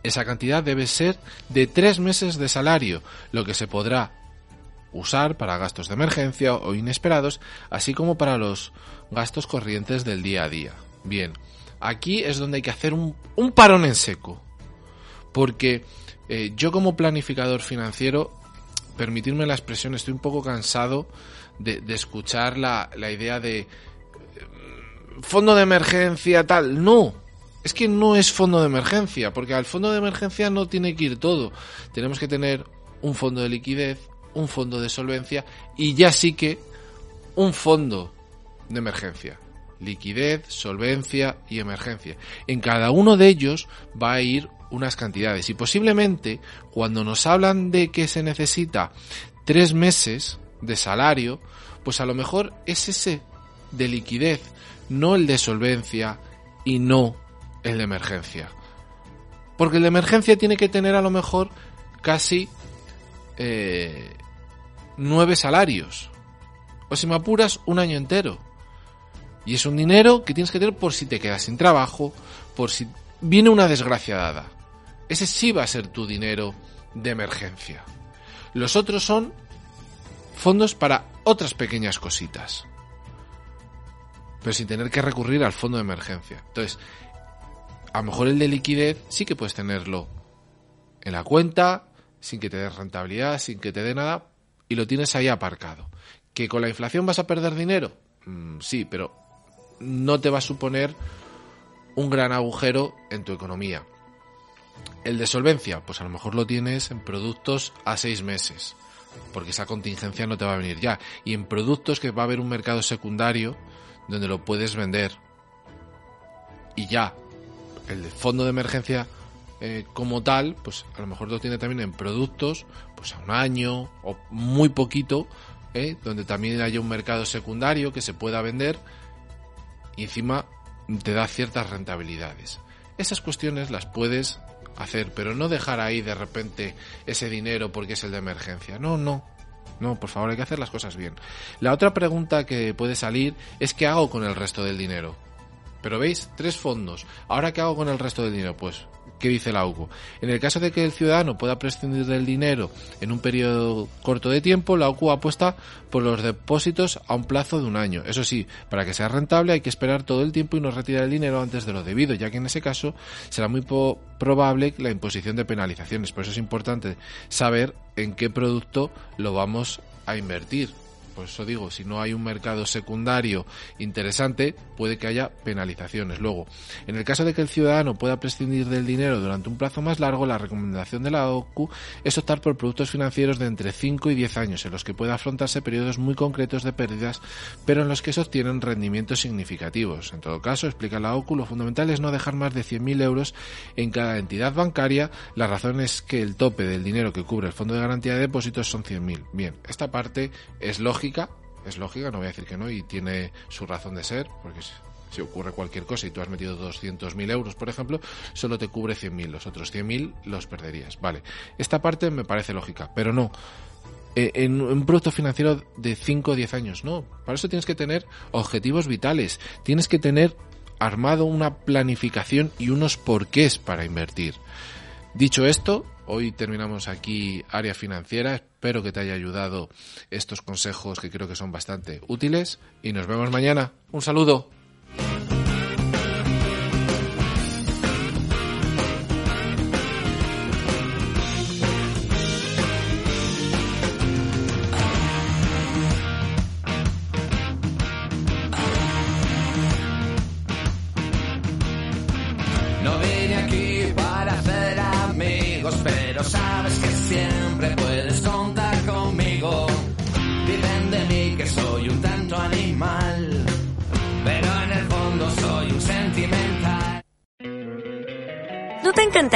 Esa cantidad debe ser de tres meses de salario, lo que se podrá usar para gastos de emergencia o inesperados, así como para los gastos corrientes del día a día. Bien, aquí es donde hay que hacer un, parón en seco, porque eh, yo como planificador financiero, permitirme la expresión, estoy un poco cansado de, de escuchar la, la idea de eh, fondo de emergencia tal, no, es que no es fondo de emergencia, porque al fondo de emergencia no tiene que ir todo. Tenemos que tener un fondo de liquidez, un fondo de solvencia y ya sí que un fondo de emergencia. Liquidez, solvencia y emergencia. En cada uno de ellos va a ir unas cantidades y posiblemente cuando nos hablan de que se necesita tres meses de salario, pues a lo mejor es ese de liquidez, no el de solvencia y no el de emergencia. Porque el de emergencia tiene que tener a lo mejor casi eh, nueve salarios. O si me apuras, un año entero. Y es un dinero que tienes que tener por si te quedas sin trabajo, por si viene una desgracia dada. Ese sí va a ser tu dinero de emergencia. Los otros son fondos para otras pequeñas cositas. Pero sin tener que recurrir al fondo de emergencia. Entonces, a lo mejor el de liquidez sí que puedes tenerlo en la cuenta, sin que te dé rentabilidad, sin que te dé nada, y lo tienes ahí aparcado. ¿Que con la inflación vas a perder dinero? Mm, sí, pero no te va a suponer un gran agujero en tu economía. El de solvencia, pues a lo mejor lo tienes en productos a seis meses, porque esa contingencia no te va a venir ya. Y en productos que va a haber un mercado secundario donde lo puedes vender. Y ya, el fondo de emergencia eh, como tal, pues a lo mejor lo tiene también en productos, pues a un año o muy poquito, eh, donde también haya un mercado secundario que se pueda vender y encima te da ciertas rentabilidades. Esas cuestiones las puedes hacer, pero no dejar ahí de repente ese dinero porque es el de emergencia. No, no. No, por favor, hay que hacer las cosas bien. La otra pregunta que puede salir es ¿qué hago con el resto del dinero? Pero veis, tres fondos. ¿Ahora qué hago con el resto del dinero? Pues ¿Qué dice la UCU? En el caso de que el ciudadano pueda prescindir del dinero en un periodo corto de tiempo, la UCU apuesta por los depósitos a un plazo de un año. Eso sí, para que sea rentable hay que esperar todo el tiempo y no retirar el dinero antes de lo debido, ya que en ese caso será muy probable la imposición de penalizaciones. Por eso es importante saber en qué producto lo vamos a invertir. Por eso digo, si no hay un mercado secundario interesante, puede que haya penalizaciones. Luego, en el caso de que el ciudadano pueda prescindir del dinero durante un plazo más largo, la recomendación de la OCU es optar por productos financieros de entre 5 y 10 años, en los que pueda afrontarse periodos muy concretos de pérdidas, pero en los que se obtienen rendimientos significativos. En todo caso, explica la OCU, lo fundamental es no dejar más de 100.000 euros en cada entidad bancaria. La razón es que el tope del dinero que cubre el Fondo de Garantía de Depósitos son 100.000. Bien, esta parte es lógica es lógica, no voy a decir que no, y tiene su razón de ser, porque si, ocurre cualquier cosa y tú has metido 200.000 euros, por ejemplo, solo te cubre 100.000, los otros 100.000 los perderías. Vale, esta parte me parece lógica, pero no. Eh, en un producto financiero de 5 o 10 años, no. Para eso tienes que tener objetivos vitales, tienes que tener armado una planificación y unos porqués para invertir. Dicho esto, Hoy terminamos aquí área financiera. Espero que te haya ayudado estos consejos que creo que son bastante útiles y nos vemos mañana. Un saludo.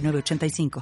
85